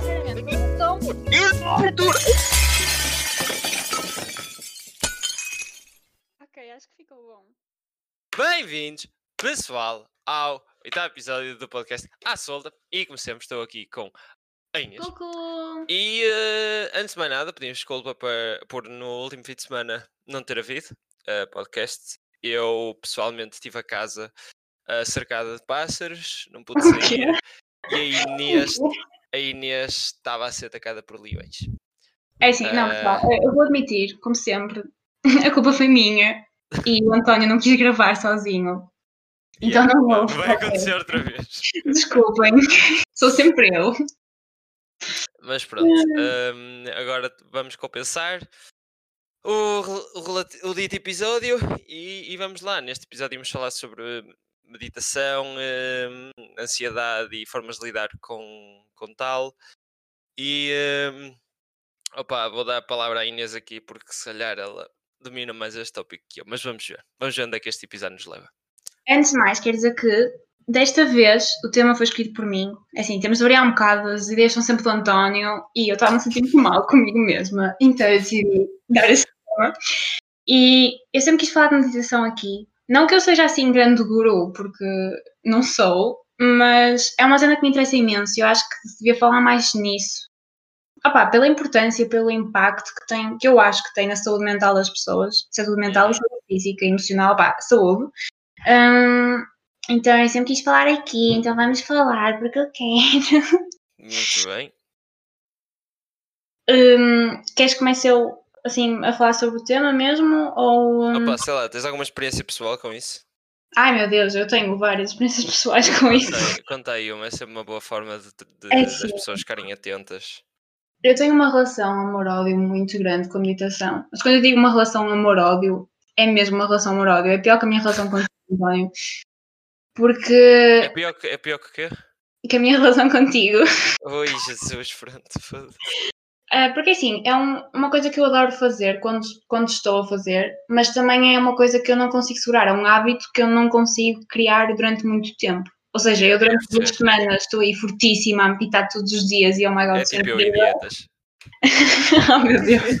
sinceramente, então. Ok, acho que ficou bom. Bem-vindos, pessoal, ao oitavo episódio do podcast À Solda. E como sempre, estou aqui com a Inês. Cucu! E eh, antes de mais nada, pedimos desculpa por, por no último fim de semana não ter havido eh, podcast. Eu pessoalmente estive a casa eh, cercada de pássaros, não pude sair. E a Inês, a Inês estava a ser atacada por leões. É assim, não, Ah. pessoal, eu vou admitir, como sempre, a culpa foi minha e o António não quis gravar sozinho. Então Yeah, não houve. Vai acontecer outra vez. Desculpem, sou sempre eu. Mas pronto, hum, agora vamos compensar o, o, o dito episódio e, e vamos lá. Neste episódio vamos falar sobre meditação, hum, ansiedade e formas de lidar com, com tal. E hum, opa, vou dar a palavra à Inês aqui porque se calhar ela domina mais este tópico que eu. Mas vamos ver. Vamos ver onde é que este episódio nos leva. Antes de mais, quero dizer que desta vez o tema foi escrito por mim. É Assim, temos de variar um bocado, as ideias são sempre do António e eu estava sentir muito mal comigo mesma, então eu decidi dar esse tema. E eu sempre quis falar de meditação aqui. Não que eu seja assim grande guru, porque não sou, mas é uma cena que me interessa imenso e eu acho que devia falar mais nisso. Opá, pela importância, pelo impacto que tem, que eu acho que tem na saúde mental das pessoas, saúde mental e saúde física, emocional, opá, saúde. Hum, então eu sempre quis falar aqui, então vamos falar porque eu quero. Muito bem. Hum, queres que comece eu assim a falar sobre o tema mesmo? Ou. hum, Opa, sei lá, tens alguma experiência pessoal com isso? Ai meu Deus, eu tenho várias experiências pessoais com isso. Conta aí- Conta aí uma, é sempre uma boa forma de, de- É das sim. pessoas ficarem atentas. Eu tenho uma relação amor-ódio muito grande com a meditação. Mas quando eu digo uma relação amor-ódio, é mesmo uma relação amor-ódio. É pior que a minha relação com o António. Porque. É pior que, é pior que o quê? que a minha relação contigo. Oi, Jesus, pronto. Ah, porque assim, é um- uma coisa que eu adoro fazer quando, quando estou a fazer, mas também é uma coisa que eu não consigo segurar, é um hábito que eu não consigo criar durante muito tempo. Ou seja, eu durante duas Certo. semanas estou aí fortíssima a meditar todos os dias e oh my god, É tipo eu dietas. oh meu Deus.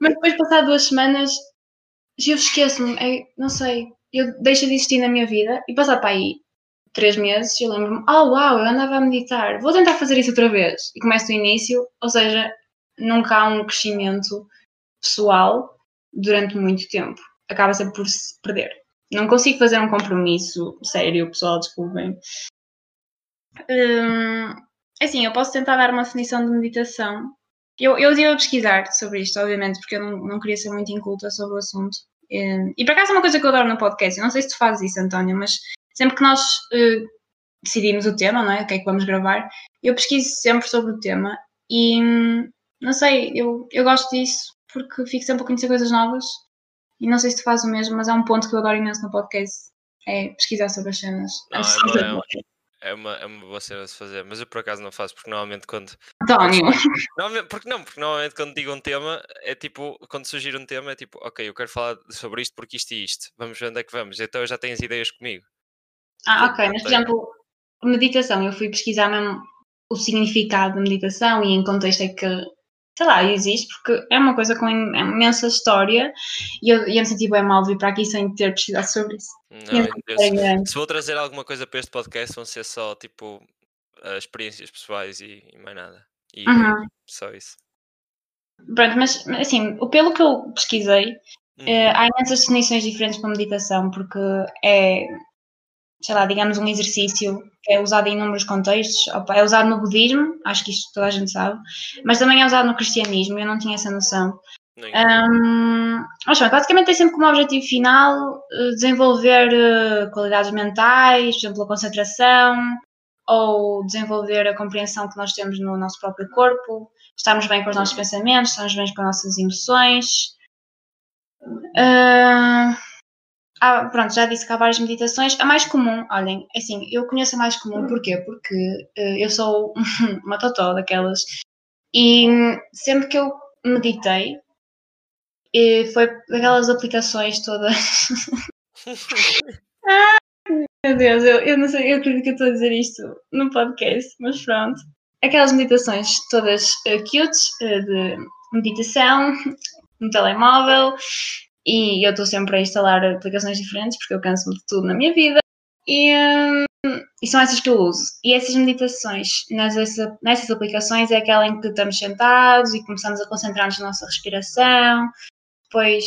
mas depois de passar duas semanas, eu esqueço-me, é- não sei, eu deixo de existir na minha vida e passar para aí três meses eu lembro-me, oh uau, eu andava a meditar, vou tentar fazer isso outra vez. E começo do início, ou seja, nunca há um crescimento pessoal durante muito tempo. Acaba sempre por se perder. Não consigo fazer um compromisso sério, pessoal, desculpem. Hum, assim, eu posso tentar dar uma definição de meditação. Eu, eu ia pesquisar sobre isto, obviamente, porque eu não, não queria ser muito inculta sobre o assunto. Hum, E, por acaso é uma coisa que eu adoro no podcast. Eu não sei se tu fazes isso, António, mas sempre que nós eh, decidimos o tema, não é? O que é que vamos gravar, eu pesquiso sempre sobre o tema e não sei, eu, eu gosto disso porque fico sempre a conhecer coisas novas e não sei se tu fazes o mesmo, mas é um ponto que eu adoro imenso no podcast. É pesquisar sobre as cenas. Não, é uma-. É uma, é uma boa cena de se fazer, mas eu por acaso não faço, porque normalmente quando. António, Normalmente, porque não, porque normalmente quando digo um tema, é tipo, quando surgir um tema, é tipo, ok, eu quero falar sobre isto porque isto e isto, vamos ver onde é que vamos. Então já tens ideias comigo. Ah, ok, mas por exemplo, meditação, eu fui pesquisar mesmo o significado da meditação e em contexto é que, sei lá, existe, porque é uma coisa com im- imensa história e eu, eu me senti bem mal vir para aqui sem ter pesquisado sobre isso. Não, é, se vou trazer alguma coisa para este podcast, vão ser só tipo eh, experiências pessoais e, e mais nada. E Uhum. só isso. Pronto, mas assim, pelo que eu pesquisei, Uhum. eh, há imensas definições diferentes para meditação, porque é, sei lá, digamos, um exercício que é usado em inúmeros contextos. Opa, é usado no budismo, acho que isto toda a gente sabe, mas também é usado no cristianismo, eu não tinha essa noção. Hum, mas basicamente tem sempre como objetivo final eh, desenvolver eh, qualidades mentais, por exemplo, a concentração, ou desenvolver a compreensão que nós temos no nosso próprio corpo, estarmos bem com os nossos pensamentos, estarmos bem com as nossas emoções. Ah, ah, pronto, já disse que há várias meditações. A mais comum, olhem, assim, eu conheço a mais comum, porquê? Porque eh, eu sou uma totó daquelas. E sempre que eu meditei, e foi daquelas aplicações todas. Meu Deus, eu, eu não sei, eu acredito que eu estou a dizer isto no podcast, mas pronto. aquelas meditações todas uh, cutes uh, de meditação no telemóvel e eu estou sempre a instalar aplicações diferentes porque eu canso-me de tudo na minha vida e, um, e, são essas que eu uso. E essas meditações nessas, nessas aplicações é aquela em que estamos sentados e começamos a concentrar-nos na nossa respiração, depois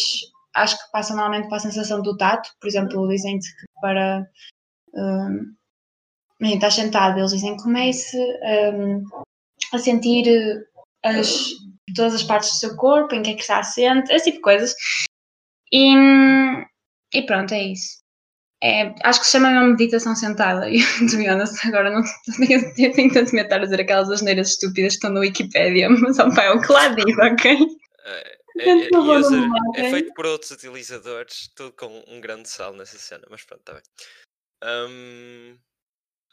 acho que passa normalmente para a sensação do tato, por exemplo, dizem-te que para um, estar sentado, eles dizem comece um, a sentir as, todas as partes do seu corpo, em que é que está assente, esse tipo de coisas. E, e pronto, é isso. É, acho que se chama uma meditação sentada. E, to be honest, agora não, tenho, tenho tanto medo de estar a dizer aquelas asneiras estúpidas que estão na Wikipedia, mas opa, é o que lá diz, ok? É, é, user, é, feito por outros utilizadores, tudo com um grande sal nessa cena, mas pronto, está bem. Um,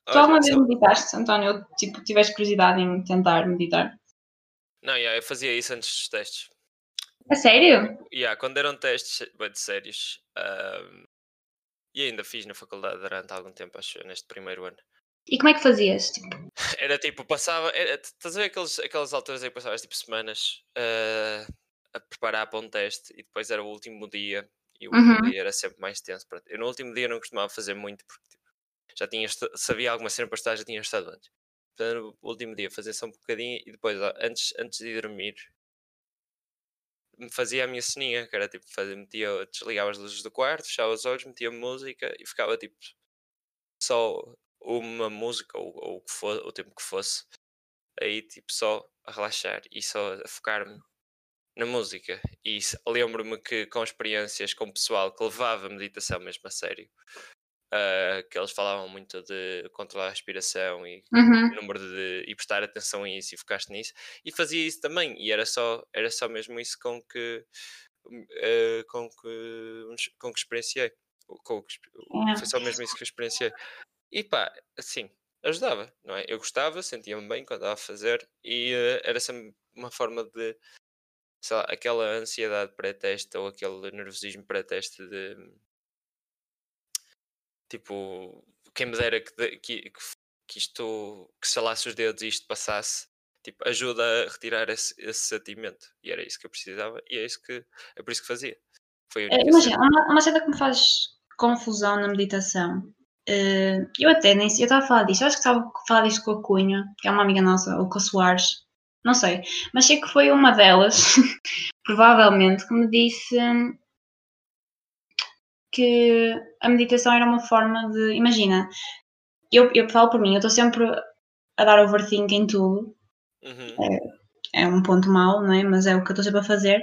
tu alguma vez meditaste, António? Tipo, tiveste curiosidade em tentar meditar? Não, yeah, eu fazia isso antes dos testes. A sério? Yeah, quando eram testes bem de sérios, um, e ainda fiz na faculdade durante algum tempo, acho, neste primeiro ano. E como é que fazias? Tipo? Era tipo, passava. Era, estás a ver aqueles, aquelas alturas em que passavas tipo semanas uh, a preparar para um teste e depois era o último dia e o último uhum. dia era sempre mais tenso. Eu no último dia não costumava fazer muito porque tipo, já tinha sabia alguma cena para estar, já tinha estado antes. Portanto, no último dia fazia só um bocadinho e depois, antes, antes de dormir, fazia a minha ceninha, que era tipo, fazia, metia, desligava as luzes do quarto, fechava os olhos, metia música e ficava tipo só uma música ou, ou o que fosse, o tempo que fosse, aí tipo só a relaxar e só a focar-me na música. E lembro-me que com experiências com o pessoal que levava a meditação mesmo a sério, uh, que eles falavam muito de controlar a respiração e uhum. número de e prestar atenção a isso e focaste nisso e fazia isso também e era só era só mesmo isso com que uh, com que com que experienciei com que, é. foi só mesmo isso que eu experienciei e pá assim ajudava não é eu gostava sentia-me bem quando estava a fazer e uh, era sempre uma forma de sei lá, aquela ansiedade pré-teste ou aquele nervosismo pré-teste de Tipo, quem me dera que, que, que isto, que salasse os dedos e isto passasse, tipo, ajuda a retirar esse, esse sentimento. E era isso que eu precisava e é isso que é por isso que fazia. Foi é, Imagina, uma, uma cena que me faz confusão na meditação. Uh, eu até nem sei, eu estava a falar disto, eu acho que estava a falar disto com a Cunha, que é uma amiga nossa, ou com a Soares, não sei, mas sei que foi uma delas, provavelmente, que me disse que a meditação era uma forma de. Imagina, eu, eu falo por mim, eu estou sempre a dar overthink em tudo. Uhum. É, é, um ponto mau, não é? Mas é o que eu estou sempre a fazer.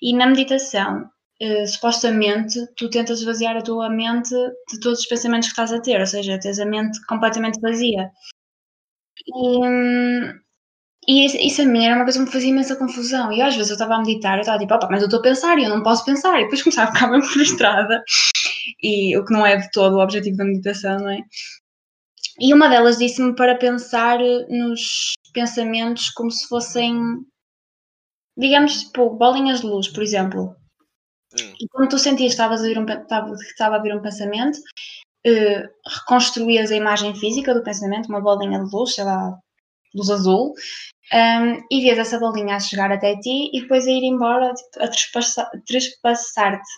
E na meditação, eh, supostamente, tu tentas esvaziar a tua mente de todos os pensamentos que estás a ter, ou seja, tens a mente completamente vazia. E, hum, e isso, a mim era uma coisa que me fazia imensa confusão. E às vezes eu estava a meditar, eu estava tipo, opa, mas eu estou a pensar e eu não posso pensar. E depois começava a ficar bem frustrada. E o que não é de todo o objetivo da meditação, não é? E uma delas disse-me para pensar nos pensamentos como se fossem, digamos, tipo, bolinhas de luz, por exemplo. Hum. E quando tu sentias que estavas a vir um, estava, estava a vir um pensamento, uh, reconstruías a imagem física do pensamento, uma bolinha de luz, sei lá, luz azul, um, e vês essa bolinha a chegar até ti e depois a ir embora, tipo, a trespassar-te.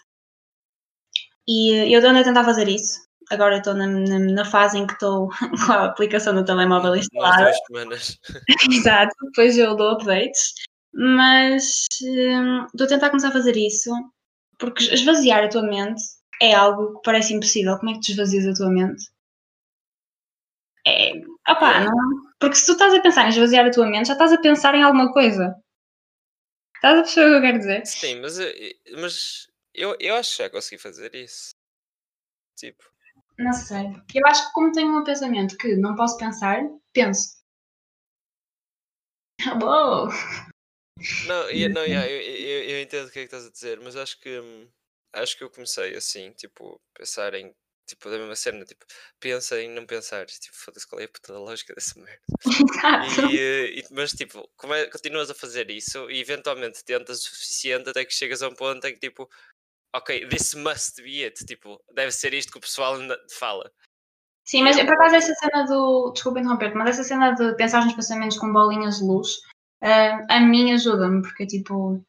E eu ando a tentar fazer isso. Agora estou na, na, na, fase em que estou com a aplicação do telemóvel instalada. Exato, depois eu dou updates. Mas hum, estou a tentar começar a fazer isso porque esvaziar a tua mente é algo que parece impossível. Como é que tu esvazias a tua mente? É, opá, não, porque se tu estás a pensar em esvaziar a tua mente, já estás a pensar em alguma coisa. Estás a perceber o que eu quero dizer? Sim, mas, eh, mas eu, eu acho que já consegui fazer isso. Tipo. Não sei. Eu acho que como tenho um pensamento que não posso pensar, penso. Uou! Não, eu, não yeah, eu, eu, eu, entendo o que é que estás a dizer, mas acho que hum, acho que eu comecei assim, tipo, pensar em tipo, da mesma cena, tipo, pensa em não pensar, tipo, foda-se qual é a puta da lógica dessa merda. E, e, mas, tipo, como é, continuas a fazer isso e eventualmente tentas o suficiente até que chegas a um ponto em que, tipo, ok, this must be it, tipo, deve ser isto que o pessoal fala. Sim, mas por acaso essa cena do. Desculpa interromper mas essa cena de pensar nos pensamentos com bolinhas de luz, uh, a mim ajuda-me, porque tipo,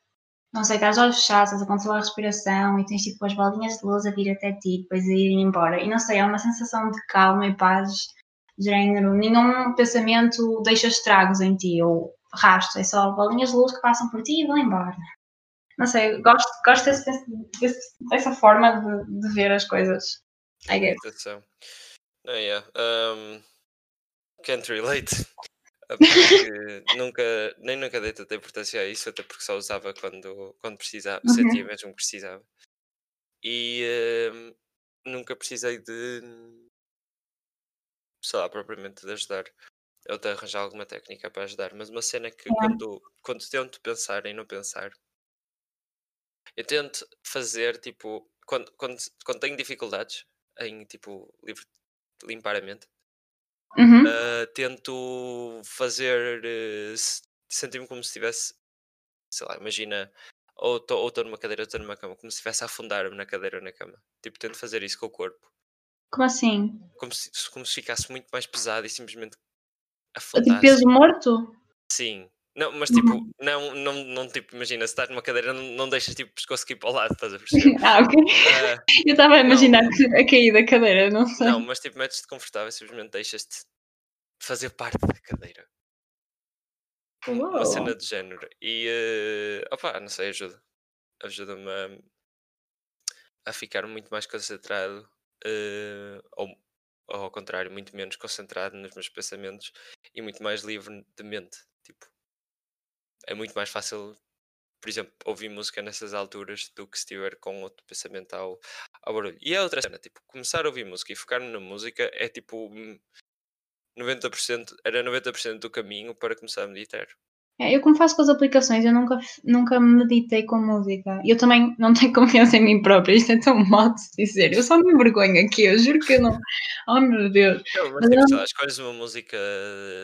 não sei, estás olhos fechados, estás a controlar a respiração e tens tipo as bolinhas de luz a vir até ti, depois a irem embora. E não sei, é uma sensação de calma e paz, de género. Nenhum pensamento deixa estragos em ti, ou rastro, é só bolinhas de luz que passam por ti e vão embora. Não sei, gosto, gosto desse, desse, dessa forma de, de, ver as coisas. I guess. Meditação. Oh, yeah. um, can't relate. Porque nunca, nem nunca dei tanta importância a isso, até porque só usava quando, quando precisava, uhum. sentia mesmo que precisava. E um, nunca precisei de, sei lá, propriamente de ajudar ou de arranjar alguma técnica para ajudar, mas uma cena que quando, quando tento pensar em não pensar, eu tento fazer tipo, quando, quando, quando tenho dificuldades em tipo limpar a mente, uhum. uh, tento fazer uh, sentir-me como se estivesse, sei lá, imagina, ou estou numa cadeira ou estou numa cama, como se estivesse a afundar-me na cadeira ou na cama. Tipo, tento fazer isso com o corpo. Como assim? Como se, como se ficasse muito mais pesado e simplesmente de peso morto? Sim. Não, mas tipo, uhum. não, não, não, tipo, imagina, se estás numa cadeira, não, não deixas tipo o pescoço aqui para o lado, estás a perceber? ah, ok. Uh, eu estava a imaginar não, a cair da cadeira, não sei. Não, mas tipo, metes-te confortável, simplesmente deixas-te fazer parte da cadeira. Uou. Uma cena de género. E, uh, opa, não sei, ajuda. Ajuda-me a, a, ficar muito mais concentrado, uh, ou ou ao contrário, muito menos concentrado nos meus pensamentos e muito mais livre de mente. É muito mais fácil, por exemplo, ouvir música nessas alturas do que se estiver com outro pensamento ao, ao barulho. E a outra cena, tipo, começar a ouvir música e focar-me na música é tipo 90%, hum, era 90% do caminho para começar a meditar. É, eu como faço com as aplicações, eu nunca, nunca meditei com música. Eu também não tenho confiança em mim própria, isto é tão mal de dizer. Eu só me envergonho aqui, eu juro que eu não. Oh meu Deus. Não, mas, tipo, lá, escolhes uma música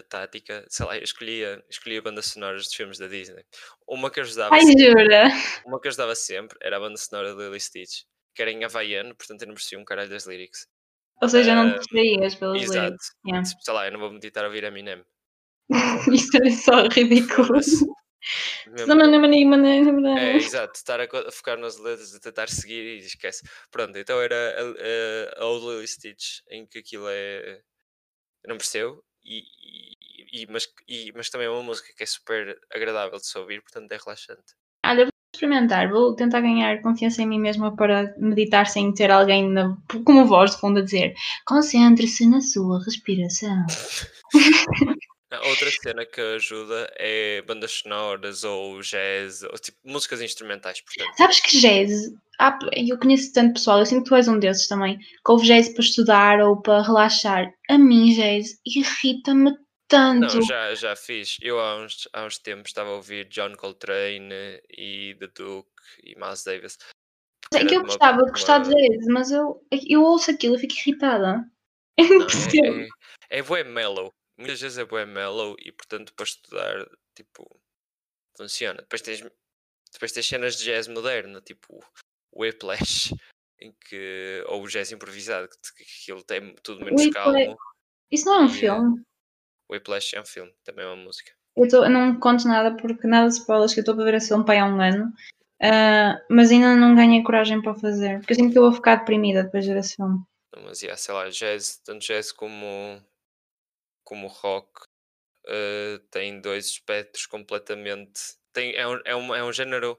tática, sei lá, eu escolhia, escolhia bandas sonoras de filmes da Disney. Uma que ajudava. Ai, sempre, jura? Uma que ajudava sempre era a banda sonora de Lily Stitch, que era em havaiano, portanto eu não percebi um caralho das lyrics. Ou seja, não te distraías pelos exato. lyrics. Yeah. Tipo, sei lá, eu não vou meditar a ouvir Eminem. Isto é só ridículo. É, exato, estar a focar nas letras, a tentar seguir e esquece. Pronto, então era a, a, a Old Lily Stitch, em que aquilo é. Eu não percebo, e, e, mas, e, mas também é uma música que é super agradável de se ouvir, portanto é relaxante. Olha, vou experimentar, vou tentar ganhar confiança em mim mesma para meditar sem ter alguém na, como voz de fundo a dizer concentre-se na sua respiração. Outra cena que ajuda é bandas sonoras ou jazz, ou tipo músicas instrumentais, portanto. Sabes que jazz, ah, eu conheço tanto pessoal, eu sinto que tu és um desses também, que ouve jazz para estudar ou para relaxar. A mim, jazz, irrita-me tanto. Não, já, já fiz. Eu há uns, há uns tempos estava a ouvir John Coltrane e The Duke e Miles Davis. É que eu gostava de gostar de jazz, mas eu, eu ouço aquilo e fico irritada. É, não, é, é, é, é mellow muitas vezes é bem mellow e portanto para estudar tipo funciona. Depois tens, depois tens cenas de jazz moderno, tipo o Whiplash, em que, ou o jazz improvisado, que, que aquilo tem tudo menos calmo. Isso não é um e, filme? O Whiplash é um filme, também é uma música. Eu, tô, eu não conto nada porque nada de spoilers que eu estou para ver esse filme para há um ano. Uh, mas ainda não ganhei coragem para fazer, porque eu sinto que eu vou ficar deprimida depois de ver esse filme. Mas, yeah, sei lá, jazz, tanto jazz como como o rock uh, tem dois espectros completamente. Tem, é, um, é, um, é um género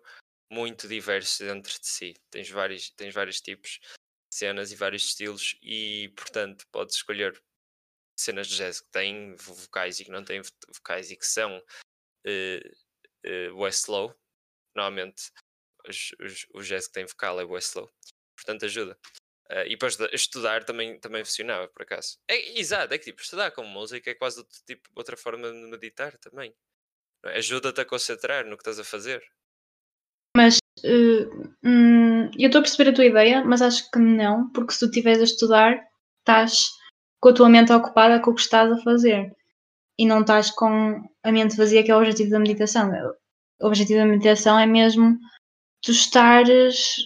muito diverso dentro de si. Tens vários, tens vários tipos de cenas e vários estilos, e portanto podes escolher cenas de jazz que têm vocais e que não têm vocais e que são uh, uh, slow. Normalmente os, os, o jazz que tem vocal é slow. Portanto ajuda. Uh, e depois estudar também, também funcionava, por acaso. É, exato, é que tipo, estudar com música é quase outro, tipo, outra forma de meditar também. É? Ajuda-te a concentrar no que estás a fazer. Mas uh, hum, eu estou a perceber a tua ideia, mas acho que não, porque se tu estiveres a estudar, estás com a tua mente ocupada com o que estás a fazer e não estás com a mente vazia, que é o objetivo da meditação. O objetivo da meditação é mesmo tu estares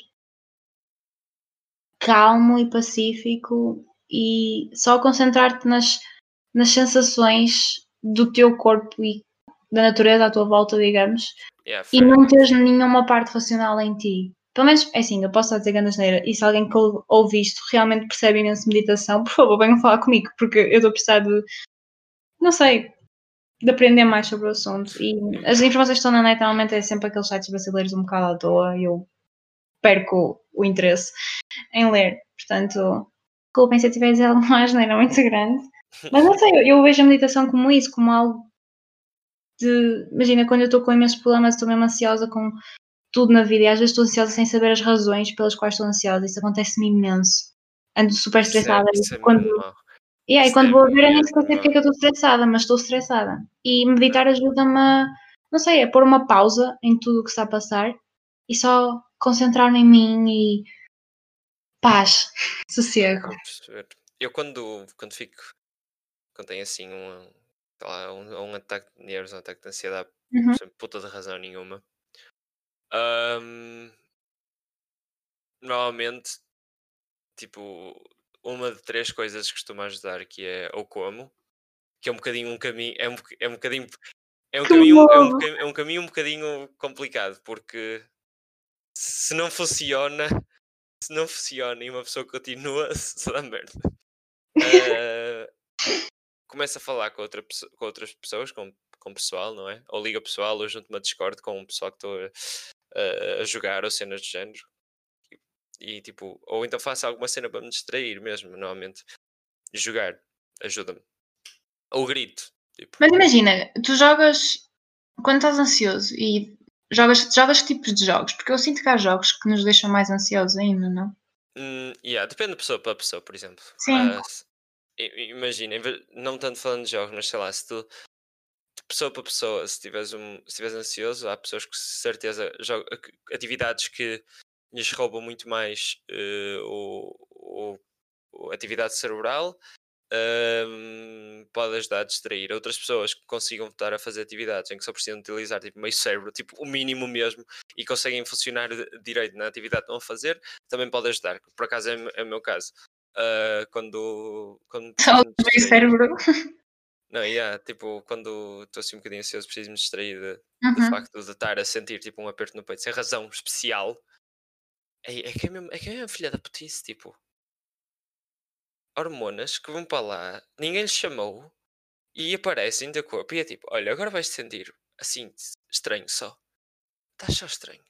calmo e pacífico e só concentrar-te nas, nas sensações do teu corpo e da natureza à tua volta, digamos, Yeah, e não teres nenhuma parte racional em ti. Pelo menos, é assim, eu posso estar a dizer grande asneira, e se alguém que ou- ouve isto realmente percebe imenso meditação, por favor, venham falar comigo, porque eu estou a precisar de, não sei, de aprender mais sobre o assunto. E as informações que estão na net normalmente é sempre aqueles sites brasileiros um bocado à toa, e eu perco o interesse em ler. Portanto, desculpem se eu tiver dizer alguma asneira muito grande. Mas não sei, eu, eu vejo a meditação como isso, como algo de. Imagina, quando eu estou com imensos problemas, estou mesmo ansiosa com tudo na vida e às vezes estou ansiosa sem saber as razões pelas quais estou ansiosa. Isso acontece-me imenso. Ando super é- estressada. isso é e quando, mau. e aí, quando é vou a ver, eu nem sei porque é que eu estou estressada, mas estou estressada. E meditar ajuda-me a, não sei, a pôr uma pausa em tudo o que está a passar e só concentrar-me em mim e paz, sossego. Eu quando, quando fico, quando tenho assim um, lá, um, um ataque de nervos, um ataque de ansiedade, Uhum. sem puta de razão nenhuma, ahm, normalmente, tipo, uma de três coisas que costuma ajudar, que é ou como, que é um bocadinho um caminho, é um, é um bocadinho, é um caminho, é um, é um caminho um bocadinho complicado, porque se não funciona, se não funciona e uma pessoa continua, se dá merda. Ah, começa a falar com, outra, com outras pessoas, com, com pessoal, não é? Ou liga pessoal, ou junto-me a Discord com um pessoal que estou a, a- jogar ou cenas de género. E, e, tipo, ou então faço alguma cena para me distrair mesmo, normalmente. Jogar ajuda-me. Ou grito. Tipo, Mas imagina, tu jogas quando estás ansioso e jogas, jogas que tipos de jogos? Porque eu sinto que há jogos que nos deixam mais ansiosos ainda, não? hum, yeah, depende de pessoa para pessoa, por exemplo. Sim. I- imagina, não tanto falando de jogos, mas sei lá, se tu de pessoa para pessoa, se estiveres um, se estiveres ansioso, há pessoas que de certeza jogam atividades que lhes roubam muito mais o, o- o- atividade cerebral hum, pode ajudar a distrair outras pessoas que consigam estar a fazer atividades em que só precisam utilizar tipo, meio cérebro, tipo o mínimo mesmo, e conseguem funcionar de- direito na atividade que estão a fazer, também pode ajudar. Por acaso é, o meu- é o meu caso. Ah, quando, quando Só o meio cérebro. não, yeah, tipo, quando estou assim um bocadinho ansioso, preciso me distrair de- do Uhum. facto de estar a sentir tipo um aperto no peito sem razão especial. É, é que é mesmo, é que é mesmo filha da putice, tipo. Hormonas que vão para lá, ninguém lhes chamou e aparecem da corpo e é tipo, olha, agora vais te sentir assim, estranho só. Estás só estranho.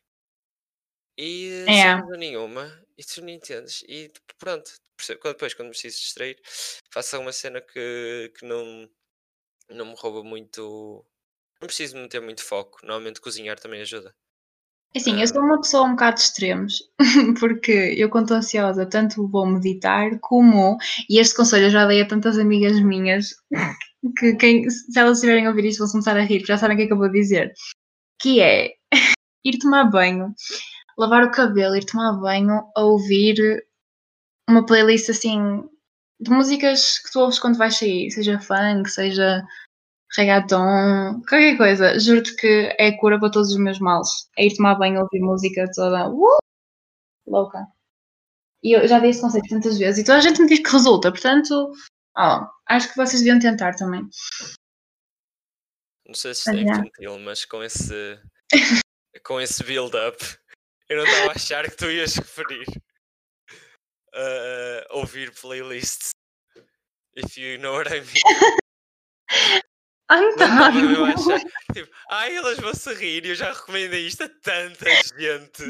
E eh, sem É. razão nenhuma, e tu não entendes. E tipo, pronto, depois quando preciso distrair, faço alguma cena que, que não, não me rouba muito. Não preciso meter muito foco. Normalmente cozinhar também ajuda. Assim, eu sou uma pessoa um bocado de extremos, porque eu quando estou ansiosa tanto vou meditar como, e este conselho eu já dei a tantas amigas minhas, que quem, se elas estiverem a ouvir isto vão começar a rir, já sabem o que é que eu vou dizer, que é ir tomar banho, lavar o cabelo, ir tomar banho, a ouvir uma playlist assim, de músicas que tu ouves quando vais sair, seja funk, seja reggaeton, qualquer coisa. Juro-te que é a cura para todos os meus males. É ir tomar banho, ouvir música toda uh, louca. E eu já dei esse conceito tantas vezes e toda a gente me diz que resulta, portanto, ó, acho que vocês deviam tentar também. Não sei se é infantil, mas com esse, com esse build-up, eu não estava a achar que tu ias referir a ouvir playlists. If you know what I mean. Ah, Não estava mesmo a então. achar. Tipo, ai, elas vão se rir e eu já recomendei isto a tanta gente.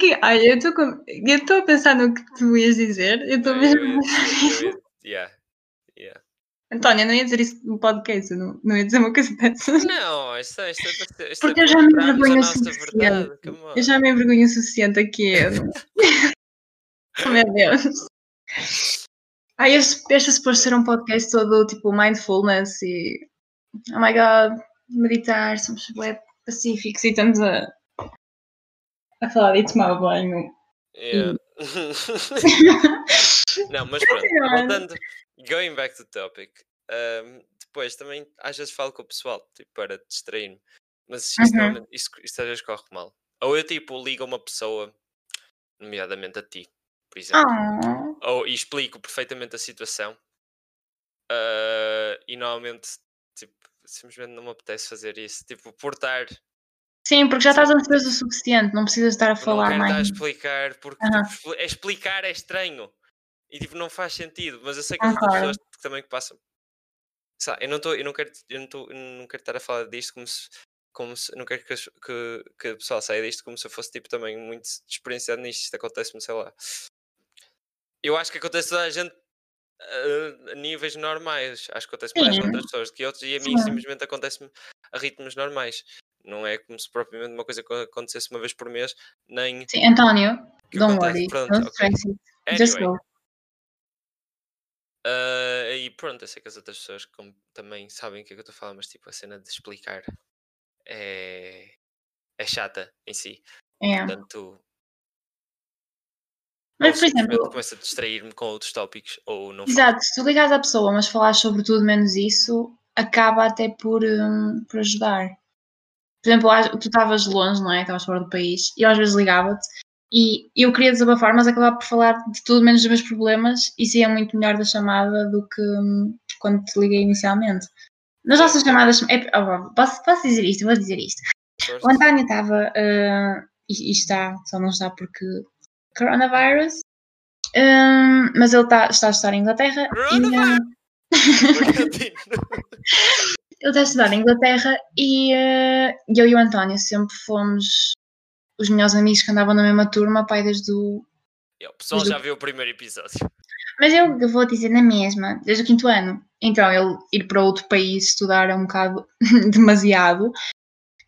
Que- Ai, eu estou com- eu estou a pensar no que tu ias dizer. Eu estou eu mesmo. ia eu yeah, yeah. Antónia, não ia dizer isso no podcast, eu não, não ia dizer uma coisa dessas. Não, isto, é- isto, é isto Porque é eu já me envergonho o suficiente. verdade. Eu já me envergonho o suficiente aqui. eu Oh, meu Deus. Ai, este, este é suposto ser um podcast todo tipo mindfulness e. Oh my god, meditar, somos web pacíficos e estamos a. a falar de tomar banho. Yeah. Não, mas pronto, voltando, going back to topic, ahm, depois também às vezes falo com o pessoal, tipo, para distrair-me, mas isso, Uhum. isso, isso às vezes corre mal. Ou eu tipo ligo a uma pessoa, nomeadamente a ti, por exemplo, Oh, ou, e explico perfeitamente a situação. Ah, e normalmente, tipo, simplesmente não me apetece fazer isso. Tipo, portar. Sim, porque já estás ansioso o suficiente, não precisas estar a Não falar a mais. explicar, porque Aham. tipo, expli- explicar é estranho. E tipo, não faz sentido. Mas eu sei que Concordo. pessoas que também que passam. Lá, eu não estou, eu não quero, eu não, tô, eu não quero estar a falar disto como se, como se não quero que, que, que o pessoal saia disto como se eu fosse tipo também muito experienciado nisto. Isto acontece-me, sei lá. Eu acho que acontece a toda a gente a níveis normais. Acho que acontece mais a Sim. outras pessoas do que outros e a mim Sim. simplesmente acontece-me a ritmos normais. Não é como se propriamente uma coisa acontecesse uma vez por mês, nem Sim, António, don't acontece. worry, Pronto, don't ok. stress it. Just Anyway, go. ah, e pronto, eu sei que as outras pessoas como também sabem o que é que eu estou a falar, mas tipo, a cena de explicar é, é chata em si. É. Portanto, Mas, por exemplo, começo a distrair-me com outros tópicos, ou não falo. exato, se tu ligares à pessoa, mas falares sobre tudo menos isso, acaba até por, hum, por ajudar. Por exemplo, tu estavas longe, não é? Estavas fora do país, e eu às vezes ligava-te e eu queria desabafar, mas acabava por falar de tudo menos dos meus problemas e saía muito melhor da chamada do que hum, quando te liguei inicialmente. Nas É. nossas chamadas, é- oh, posso, posso dizer isto? Vou dizer isto. O António estava, ah, e, e está, só não está porque coronavirus, Hum, mas ele tá, está a estudar em Inglaterra e, Coronavirus! Continua. ele está a estudar em Inglaterra e ah, eu e o António sempre fomos os melhores amigos que andavam na mesma turma, pai, desde o. E o pessoal já viu o primeiro episódio. Mas eu vou dizer na mesma, desde o quinto ano. Então, ele ir para outro país estudar é um bocado demasiado.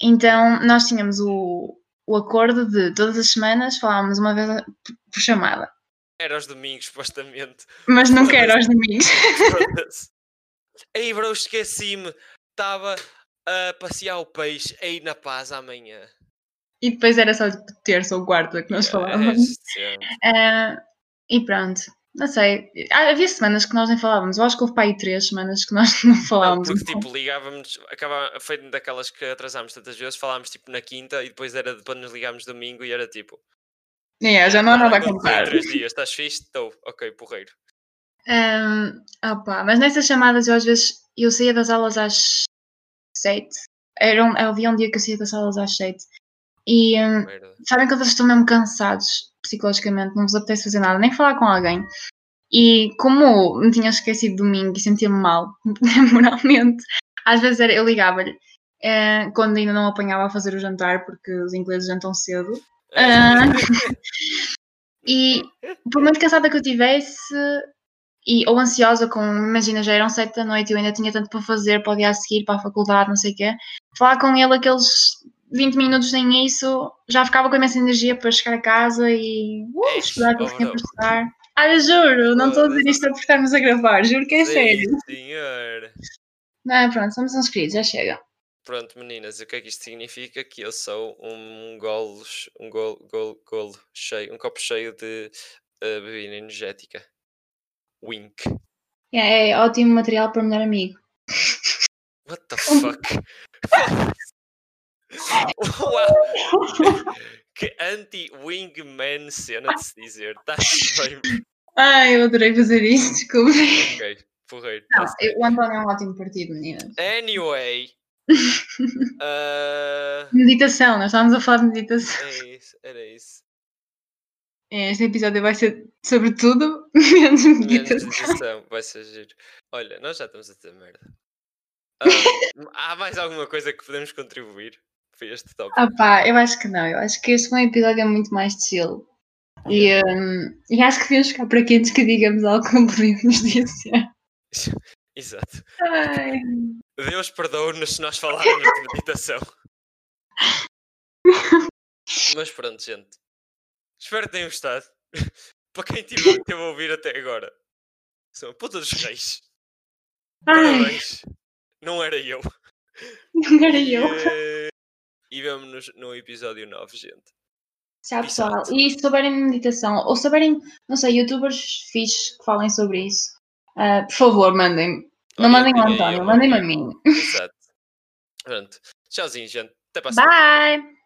Então, nós tínhamos o, o acordo de todas as semanas falávamos uma vez por chamada. Era aos domingos, supostamente. Mas nunca era aos domingos. Ei, bro, esqueci-me. Estava a passear o peixe aí na paz amanhã. E depois era só terça ou quarta que nós É, falávamos. sempre. Ah, e pronto, não sei. Ah, Havia semanas que nós nem falávamos. Eu acho que houve para aí três semanas que nós não Não, falávamos. porque então. tipo, ligávamos, acaba, foi daquelas que atrasámos tantas vezes, falámos tipo na quinta e depois era depois nos ligámos domingo e era tipo. É, já não há nada a "Ah, contar. três dias, estás fixe? Estou, ok, porreiro. Ahm, opá, mas nessas chamadas eu às vezes eu saía das aulas às sete. Era um, havia um dia que eu saía das aulas às sete. E Merda. sabem quando vocês estão mesmo cansados psicologicamente, não vos apetece fazer nada, nem falar com alguém. E como me tinha esquecido domingo e sentia-me mal, moralmente, às vezes era, eu ligava-lhe eh, quando ainda não apanhava a fazer o jantar, porque os ingleses jantam cedo. Ah. E por muito cansada que eu tivesse, e, ou ansiosa, com, imagina, já eram sete da noite e eu ainda tinha tanto para fazer para o dia a seguir, para a faculdade, não sei o quê, falar com ele aqueles 20 minutos nem isso, já ficava com imensa energia para chegar a casa e uh, Ei, estudar aquilo que tinha para estudar. Ah, eu juro, não estou a dizer isto por estarmos a gravar, juro que é sério. Sim, senhor. Não, pronto, somos uns queridos, já chega. Pronto, meninas, o que é que isto significa? Que eu sou um golo, um golo, golo, golo cheio, um copo cheio de eh, bebida energética. Wink. É, é ótimo material para melhor amigo. What the fuck? Uau! Que anti-wingman cena de se dizer. Está-se bem. Ai, eu adorei fazer isso, desculpe. Ok, porreiro. Não, tá-se bem. o António é um ótimo partido, meninas. Anyway. ah, Meditação, nós estávamos a falar de meditação. é isso, era isso. Este episódio vai ser sobre tudo, menos Menos meditação. meditação, vai ser giro. Olha, nós já estamos a ter merda. Ah, há mais alguma coisa que podemos contribuir para este tópico? Ah pá, eu acho que não. Eu acho que este foi um episódio muito mais chill. E, hum, e acho que devíamos ficar por aqui antes que digamos algo não podemos dizer. Exato. Ai. Deus perdoa-nos se nós falarmos de meditação. Mas pronto, gente. Espero que tenham gostado. Para quem teve, teve a ouvir até agora. São a puta dos reis. Ai, Parabéns. Não era eu. não era eu. eh, E vemo-nos no episódio 9, gente. Tchau, pessoal. E se souberem de meditação, ou souberem, não sei, youtubers fixes que falem sobre isso, ah, por favor, mandem-me. Não mandem ao António, mandem-me a mim. Exato. Pronto. Tchauzinho, gente. Até para a. Bye!